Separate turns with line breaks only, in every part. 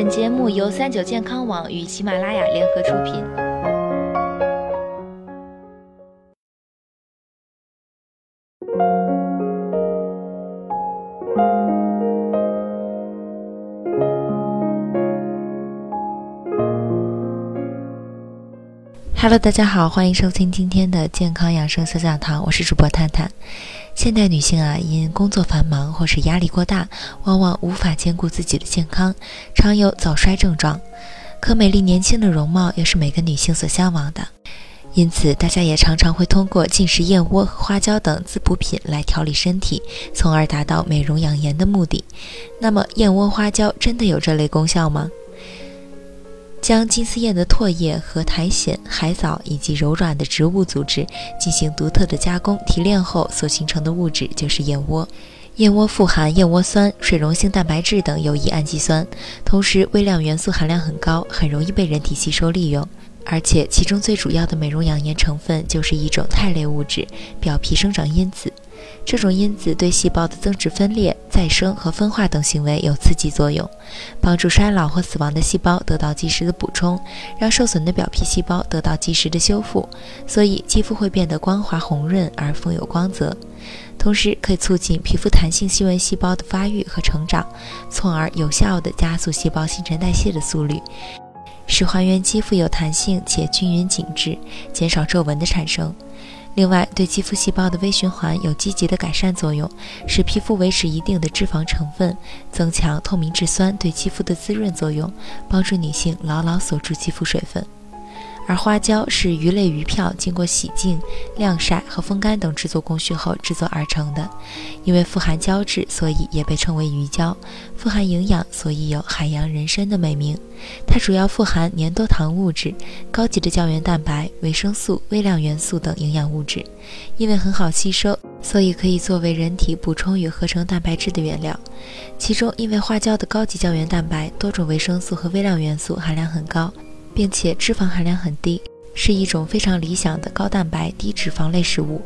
本节目由三九健康网与喜马拉雅联合出品。Hello，大家好，欢迎收听今天的健康养生小讲堂，我是主播探探。现代女性啊，因工作繁忙或是压力过大，往往无法兼顾自己的健康，常有早衰症状。可美丽年轻的容貌又是每个女性所向往的，因此大家也常常会通过进食燕窝和花椒等滋补品来调理身体，从而达到美容养颜的目的。那么，燕窝、花椒真的有这类功效吗？将金丝燕的唾液和苔藓、海藻以及柔软的植物组织进行独特的加工提炼后所形成的物质就是燕窝。燕窝富含燕窝酸、水溶性蛋白质等有益氨基酸，同时微量元素含量很高，很容易被人体吸收利用。而且其中最主要的美容养颜成分就是一种肽类物质——表皮生长因子。这种因子对细胞的增殖、分裂、再生和分化等行为有刺激作用，帮助衰老或死亡的细胞得到及时的补充，让受损的表皮细胞得到及时的修复，所以肌肤会变得光滑红润而富有光泽。同时，可以促进皮肤弹性细纹细胞的发育和成长，从而有效地加速细胞新陈代谢的速率，使还原肌肤有弹性且均匀紧致，减少皱纹的产生。另外，对肌肤细胞的微循环有积极的改善作用，使皮肤维持一定的脂肪成分，增强透明质酸对肌肤的滋润作用，帮助女性牢牢锁住肌肤水分。而花椒是鱼类鱼票经过洗净、晾晒和风干等制作工序后制作而成的，因为富含胶质，所以也被称为鱼胶；富含营养，所以有“海洋人参”的美名。它主要富含粘多糖物质、高级的胶原蛋白、维生素、微量元素等营养物质。因为很好吸收，所以可以作为人体补充与合成蛋白质的原料。其中，因为花椒的高级胶原蛋白、多种维生素和微量元素含量很高。并且脂肪含量很低，是一种非常理想的高蛋白低脂肪类食物。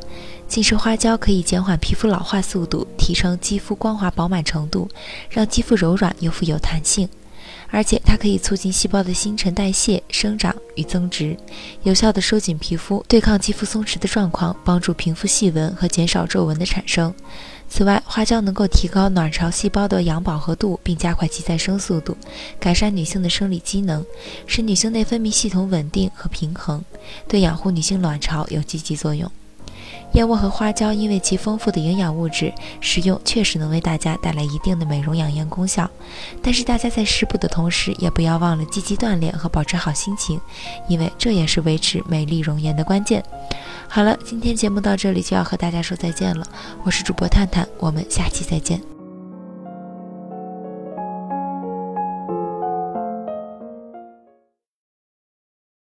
进食花椒可以减缓皮肤老化速度，提升肌肤光滑饱满程度，让肌肤柔软又富有弹性。而且它可以促进细胞的新陈代谢、生长与增殖，有效的收紧皮肤，对抗肌肤松弛的状况，帮助平复细纹和减少皱纹的产生。此外，花椒能够提高卵巢细胞的氧饱和度，并加快其再生速度，改善女性的生理机能，使女性内分泌系统稳定和平衡，对养护女性卵巢有积极作用。燕窝和花椒因为其丰富的营养物质，食用确实能为大家带来一定的美容养颜功效。但是大家在食补的同时，也不要忘了积极锻炼和保持好心情，因为这也是维持美丽容颜的关键。好了，今天节目到这里就要和大家说再见了，我是主播探探，我们下期再见。